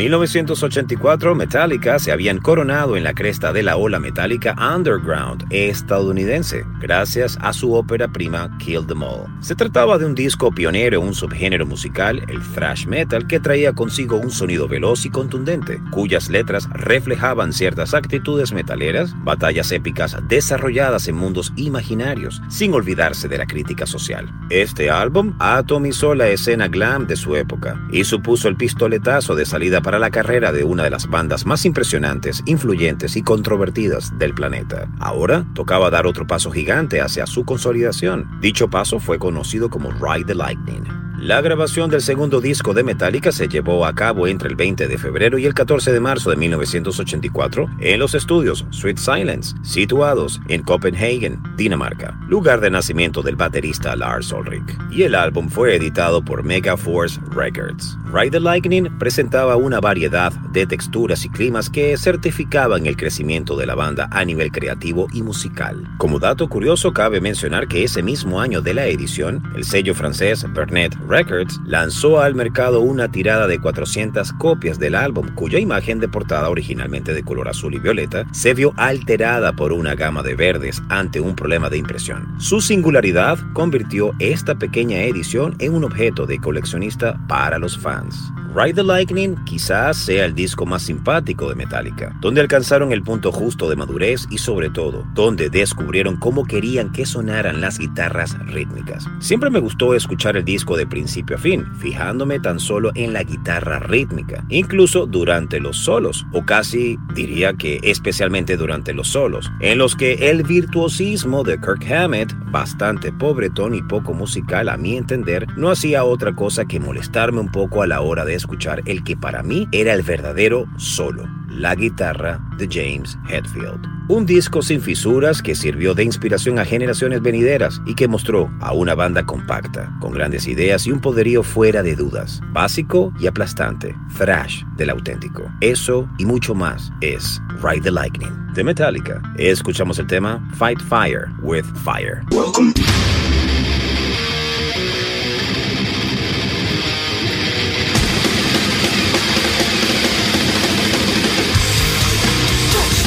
1984, Metallica se habían coronado en la cresta de la ola metálica underground estadounidense, gracias a su ópera prima Kill Them All. Se trataba de un disco pionero en un subgénero musical, el thrash metal, que traía consigo un sonido veloz y contundente, cuyas letras reflejaban ciertas actitudes metaleras, batallas épicas desarrolladas en mundos imaginarios, sin olvidarse de la crítica social. Este álbum atomizó la escena glam de su época y supuso el pistoletazo de salida para la carrera de una de las bandas más impresionantes, influyentes y controvertidas del planeta. Ahora tocaba dar otro paso gigante hacia su consolidación. Dicho paso fue conocido como Ride the Lightning. La grabación del segundo disco de Metallica se llevó a cabo entre el 20 de febrero y el 14 de marzo de 1984 en los estudios Sweet Silence, situados en Copenhagen, Dinamarca, lugar de nacimiento del baterista Lars Ulrich. Y el álbum fue editado por Megaforce Records. Ride the Lightning presentaba una variedad de texturas y climas que certificaban el crecimiento de la banda a nivel creativo y musical. Como dato curioso, cabe mencionar que ese mismo año de la edición, el sello francés Bernet Records lanzó al mercado una tirada de 400 copias del álbum, cuya imagen de portada originalmente de color azul y violeta se vio alterada por una gama de verdes ante un problema de impresión. Su singularidad convirtió esta pequeña edición en un objeto de coleccionista para los fans. Ride the Lightning quizás sea el disco más simpático de Metallica, donde alcanzaron el punto justo de madurez y sobre todo, donde descubrieron cómo querían que sonaran las guitarras rítmicas. Siempre me gustó escuchar el disco de principio a fin, fijándome tan solo en la guitarra rítmica, incluso durante los solos, o casi diría que especialmente durante los solos, en los que el virtuosismo de Kirk Hammett, bastante pobretón y poco musical a mi entender, no hacía otra cosa que molestarme un poco a la hora de escuchar el que para mí era el verdadero solo, la guitarra de James Hetfield. Un disco sin fisuras que sirvió de inspiración a generaciones venideras y que mostró a una banda compacta, con grandes ideas y un poderío fuera de dudas, básico y aplastante, thrash del auténtico. Eso y mucho más es Ride the Lightning de Metallica. Escuchamos el tema Fight Fire with Fire. Welcome.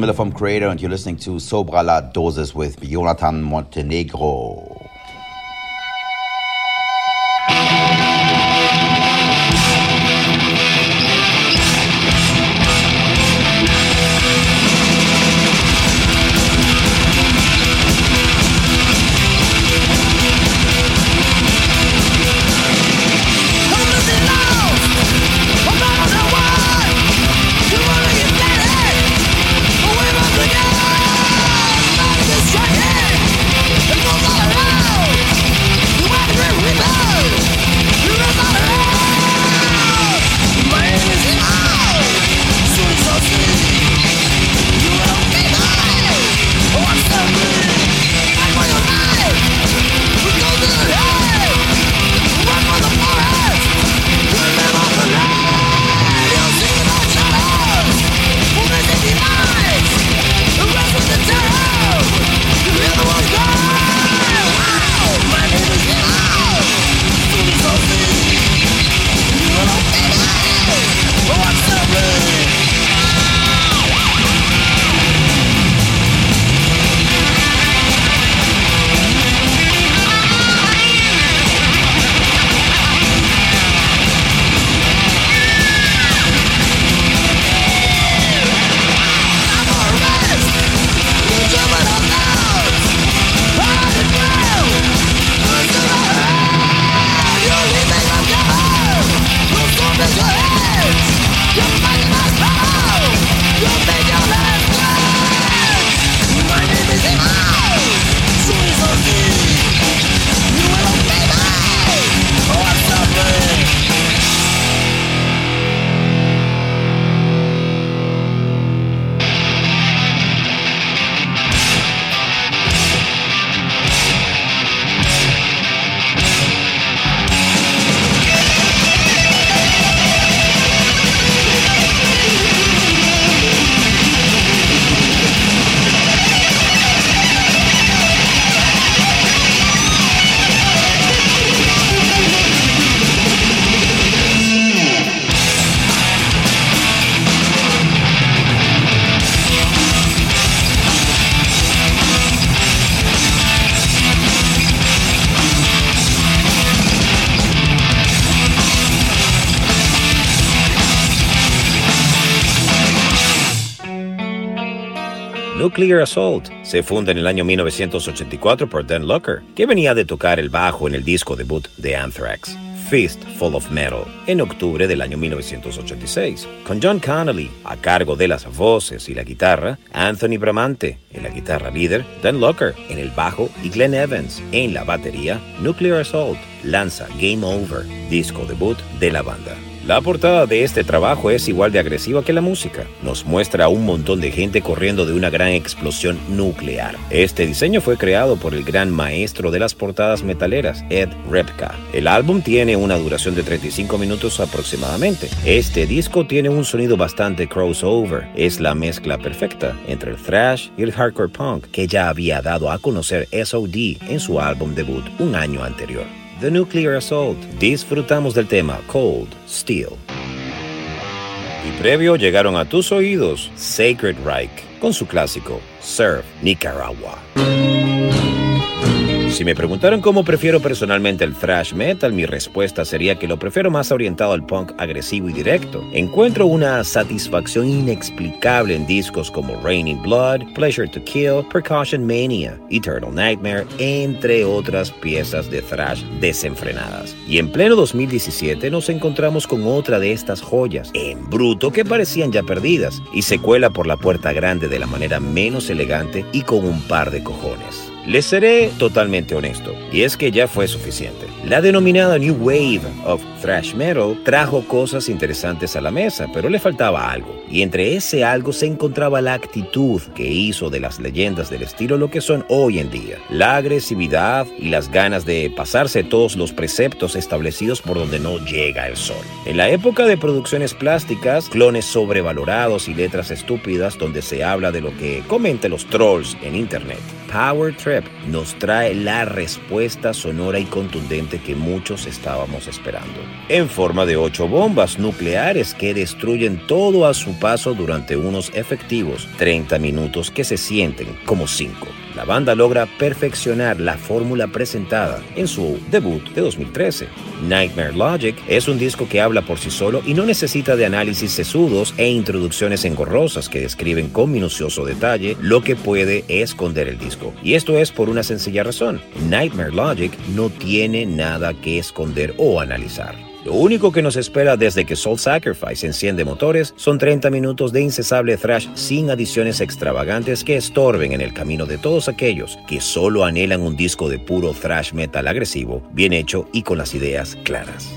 Miller from Creator, and you're listening to Sobra La with Jonathan Montenegro. Nuclear Assault se funda en el año 1984 por Dan Lucker, que venía de tocar el bajo en el disco debut de Anthrax, Full of Metal, en octubre del año 1986, con John Connolly a cargo de las voces y la guitarra, Anthony Bramante en la guitarra líder, Dan Lucker en el bajo y Glenn Evans en la batería, Nuclear Assault lanza Game Over, disco debut de la banda. La portada de este trabajo es igual de agresiva que la música. Nos muestra a un montón de gente corriendo de una gran explosión nuclear. Este diseño fue creado por el gran maestro de las portadas metaleras, Ed Repka. El álbum tiene una duración de 35 minutos aproximadamente. Este disco tiene un sonido bastante crossover. Es la mezcla perfecta entre el thrash y el hardcore punk que ya había dado a conocer SOD en su álbum debut un año anterior. The Nuclear Assault. Disfrutamos del tema Cold Steel. Y previo llegaron a tus oídos Sacred Reich con su clásico Serve Nicaragua. Si me preguntaron cómo prefiero personalmente el thrash metal, mi respuesta sería que lo prefiero más orientado al punk agresivo y directo. Encuentro una satisfacción inexplicable en discos como Raining Blood, Pleasure to Kill, Precaution Mania, Eternal Nightmare, entre otras piezas de thrash desenfrenadas. Y en pleno 2017 nos encontramos con otra de estas joyas, en bruto, que parecían ya perdidas, y se cuela por la puerta grande de la manera menos elegante y con un par de cojones. Les seré totalmente honesto, y es que ya fue suficiente. La denominada New Wave of Thrash Metal trajo cosas interesantes a la mesa, pero le faltaba algo. Y entre ese algo se encontraba la actitud que hizo de las leyendas del estilo lo que son hoy en día. La agresividad y las ganas de pasarse todos los preceptos establecidos por donde no llega el sol. En la época de producciones plásticas, clones sobrevalorados y letras estúpidas donde se habla de lo que comenten los trolls en internet. Power Trip nos trae la respuesta sonora y contundente que muchos estábamos esperando. En forma de ocho bombas nucleares que destruyen todo a su paso durante unos efectivos 30 minutos que se sienten como cinco la banda logra perfeccionar la fórmula presentada en su debut de 2013. Nightmare Logic es un disco que habla por sí solo y no necesita de análisis sesudos e introducciones engorrosas que describen con minucioso detalle lo que puede esconder el disco. Y esto es por una sencilla razón. Nightmare Logic no tiene nada que esconder o analizar. Lo único que nos espera desde que Soul Sacrifice enciende motores son 30 minutos de incesable thrash sin adiciones extravagantes que estorben en el camino de todos aquellos que solo anhelan un disco de puro thrash metal agresivo, bien hecho y con las ideas claras.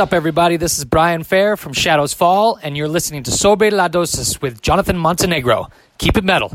Up, everybody? This is Brian Fair from Shadows Fall, and you're listening to Sobre la Dosis with Jonathan Montenegro. Keep it metal.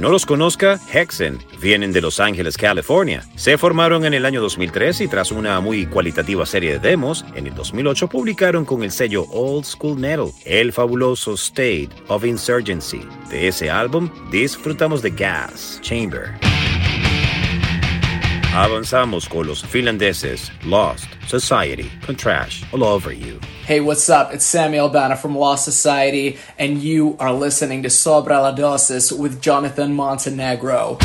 No los conozca, Hexen vienen de Los Ángeles, California. Se formaron en el año 2003 y tras una muy cualitativa serie de demos, en el 2008 publicaron con el sello Old School Metal el fabuloso State of Insurgency. De ese álbum disfrutamos de Gas Chamber. Avanzamos con los finlandeses Lost Society con Trash All Over You. Hey, what's up? It's Samuel Albana from Lost Society, and you are listening to Sobra la Dosis with Jonathan Montenegro.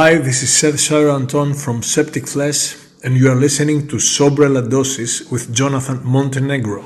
Hi, this is Sergio Anton from Septic Flesh, and you are listening to Sobre la Dosis with Jonathan Montenegro.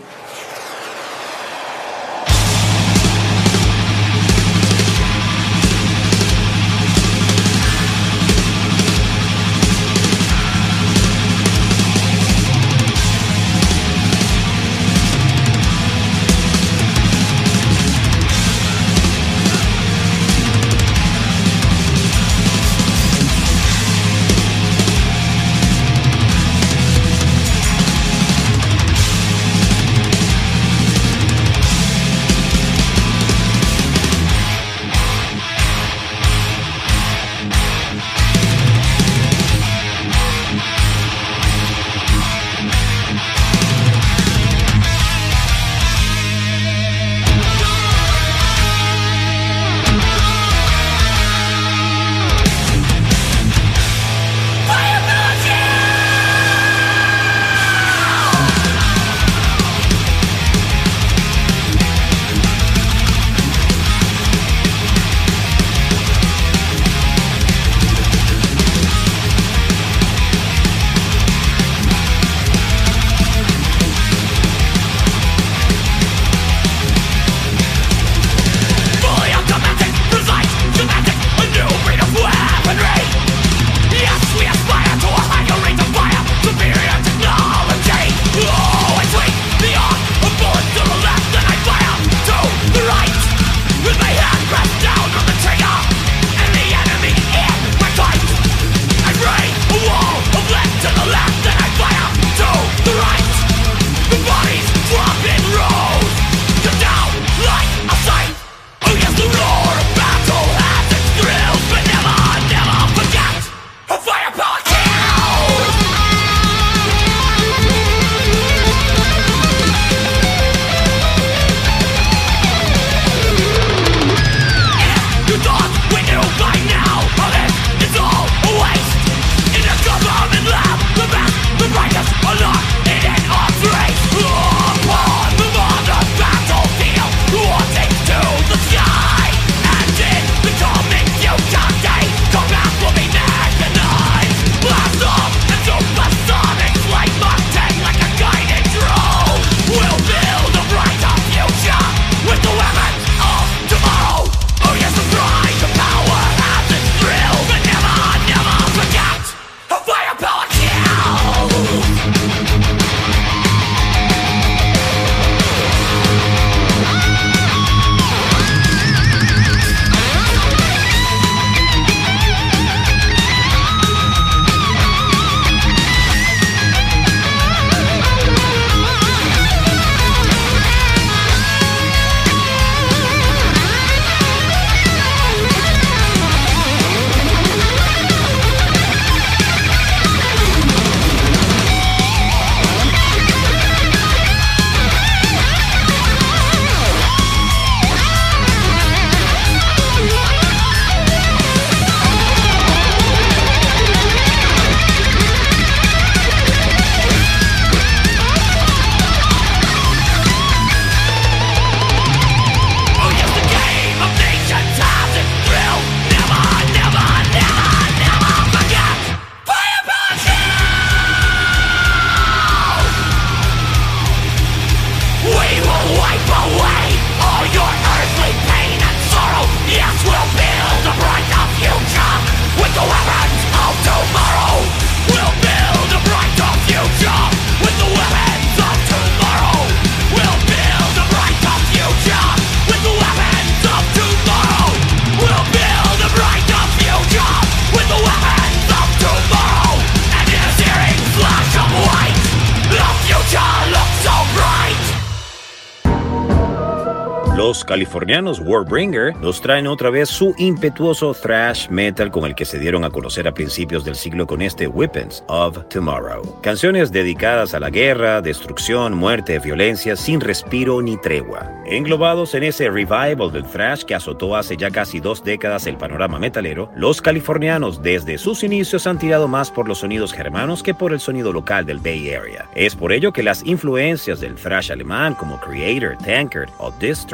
Californianos Warbringer nos traen otra vez su impetuoso thrash metal con el que se dieron a conocer a principios del siglo con este Weapons of Tomorrow. Canciones dedicadas a la guerra, destrucción, muerte, violencia, sin respiro ni tregua. Englobados en ese revival del thrash que azotó hace ya casi dos décadas el panorama metalero, los californianos desde sus inicios han tirado más por los sonidos germanos que por el sonido local del Bay Area. Es por ello que las influencias del thrash alemán como Creator, Tankard o Distrust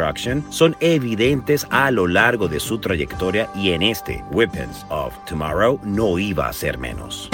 Son evidentes a lo largo de su trayectoria y en este Weapons of Tomorrow no iba a ser menos.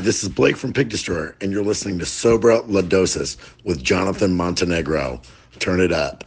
This is Blake from Pig Destroyer, and you're listening to Sobra La Dosis with Jonathan Montenegro. Turn it up.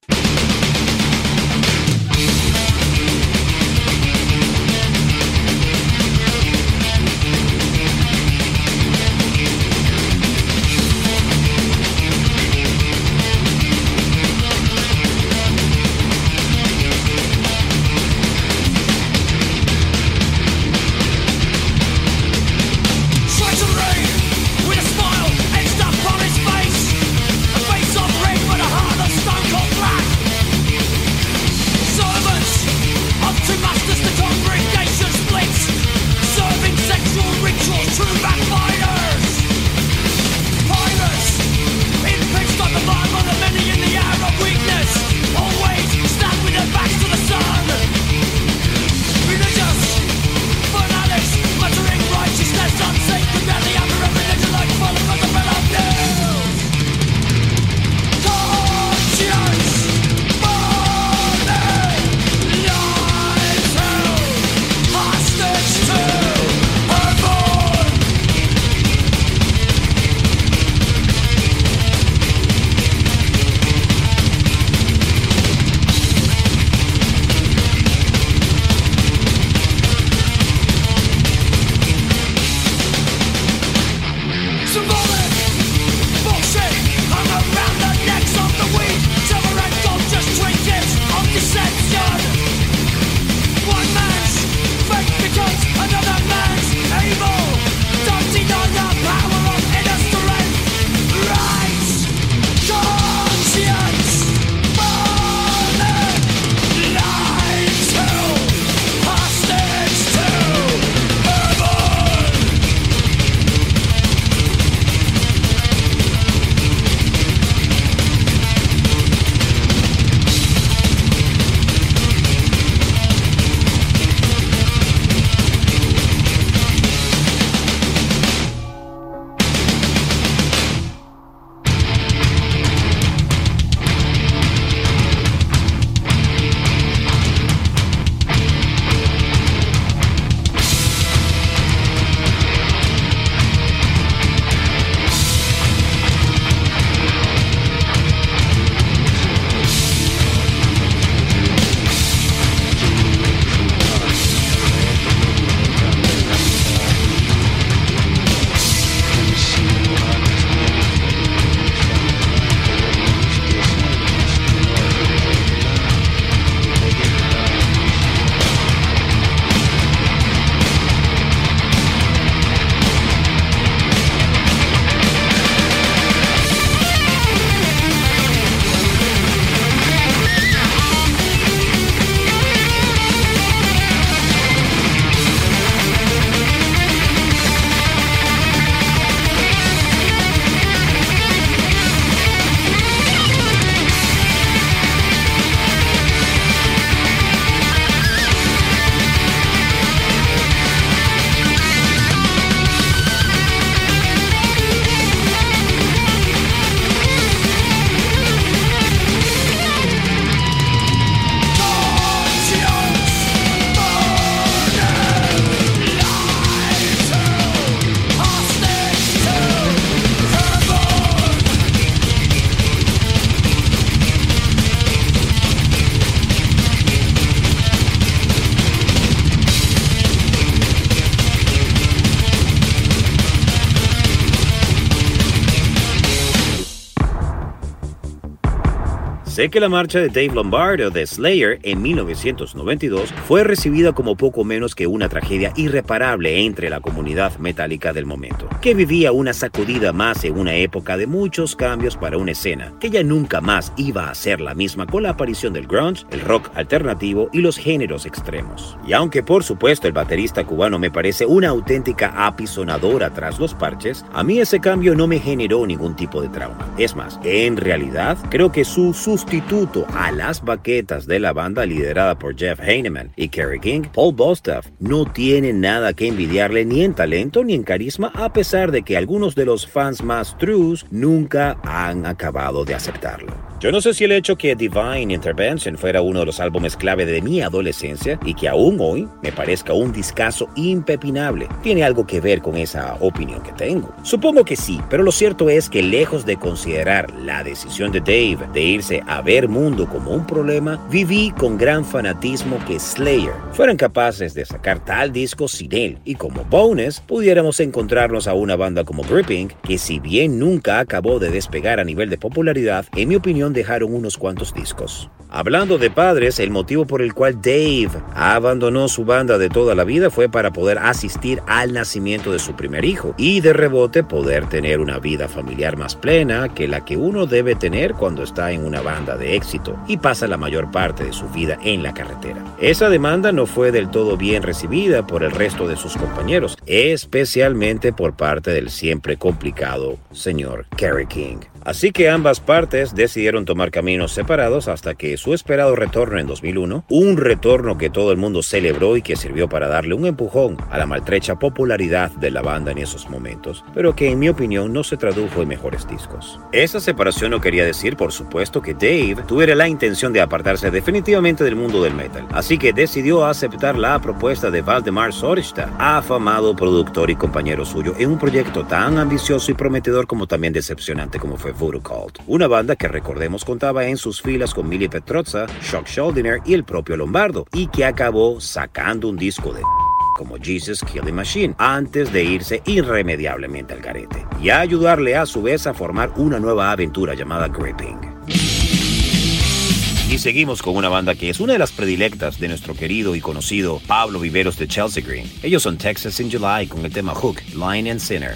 Sé que la marcha de Dave Lombardo de Slayer en 1992 fue recibida como poco menos que una tragedia irreparable entre la comunidad metálica del momento, que vivía una sacudida más en una época de muchos cambios para una escena, que ya nunca más iba a ser la misma con la aparición del grunge, el rock alternativo y los géneros extremos. Y aunque por supuesto el baterista cubano me parece una auténtica apisonadora tras los parches, a mí ese cambio no me generó ningún tipo de trauma. Es más, en realidad creo que su sustituto a las baquetas de la banda liderada por Jeff Heineman y Kerry King, Paul Bostaff, no tiene nada que envidiarle ni en talento ni en carisma a pesar de que algunos de los fans más trues nunca han acabado de aceptarlo. Yo no sé si el hecho que Divine Intervention fuera uno de los álbumes clave de mi adolescencia y que aún hoy me parezca un discazo impepinable tiene algo que ver con esa opinión que tengo. Supongo que sí, pero lo cierto es que lejos de considerar la decisión de Dave de irse a ver mundo como un problema, viví con gran fanatismo que Slayer fueran capaces de sacar tal disco sin él y como bonus pudiéramos encontrarnos a una banda como Gripping que si bien nunca acabó de despegar a nivel de popularidad, en mi opinión dejaron unos cuantos discos. Hablando de padres, el motivo por el cual Dave abandonó su banda de toda la vida fue para poder asistir al nacimiento de su primer hijo y de rebote poder tener una vida familiar más plena que la que uno debe tener cuando está en una banda de éxito y pasa la mayor parte de su vida en la carretera. Esa demanda no fue del todo bien recibida por el resto de sus compañeros, especialmente por parte del siempre complicado señor Kerry King. Así que ambas partes decidieron tomar caminos separados hasta que su esperado retorno en 2001, un retorno que todo el mundo celebró y que sirvió para darle un empujón a la maltrecha popularidad de la banda en esos momentos, pero que en mi opinión no se tradujo en mejores discos. Esa separación no quería decir, por supuesto, que Dave tuviera la intención de apartarse definitivamente del mundo del metal, así que decidió aceptar la propuesta de Valdemar Sorista, afamado productor y compañero suyo, en un proyecto tan ambicioso y prometedor como también decepcionante como fue Voodoo Cult, una banda que recordemos contaba en sus filas con Millie Petrozza, Shock Schuldiner y el propio Lombardo, y que acabó sacando un disco de como Jesus Killing Machine antes de irse irremediablemente al garete y a ayudarle a su vez a formar una nueva aventura llamada Gripping. Y seguimos con una banda que es una de las predilectas de nuestro querido y conocido Pablo Viveros de Chelsea Green. Ellos son Texas in July con el tema Hook, Line and Sinner.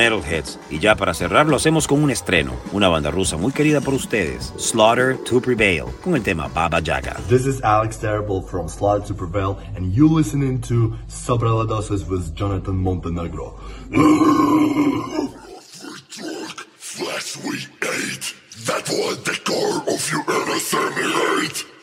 Metalheads. Y ya para cerrar lo hacemos con un estreno, una banda rusa muy querida por ustedes, Slaughter to Prevail, con el tema Baba Yaga. This is Alex Terrible from Slaughter to Prevail, and you listening to Sobre la Dosis with Jonathan Montenegro. Flesh we ate, that was the core of your ever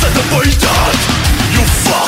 Set the way You fuck.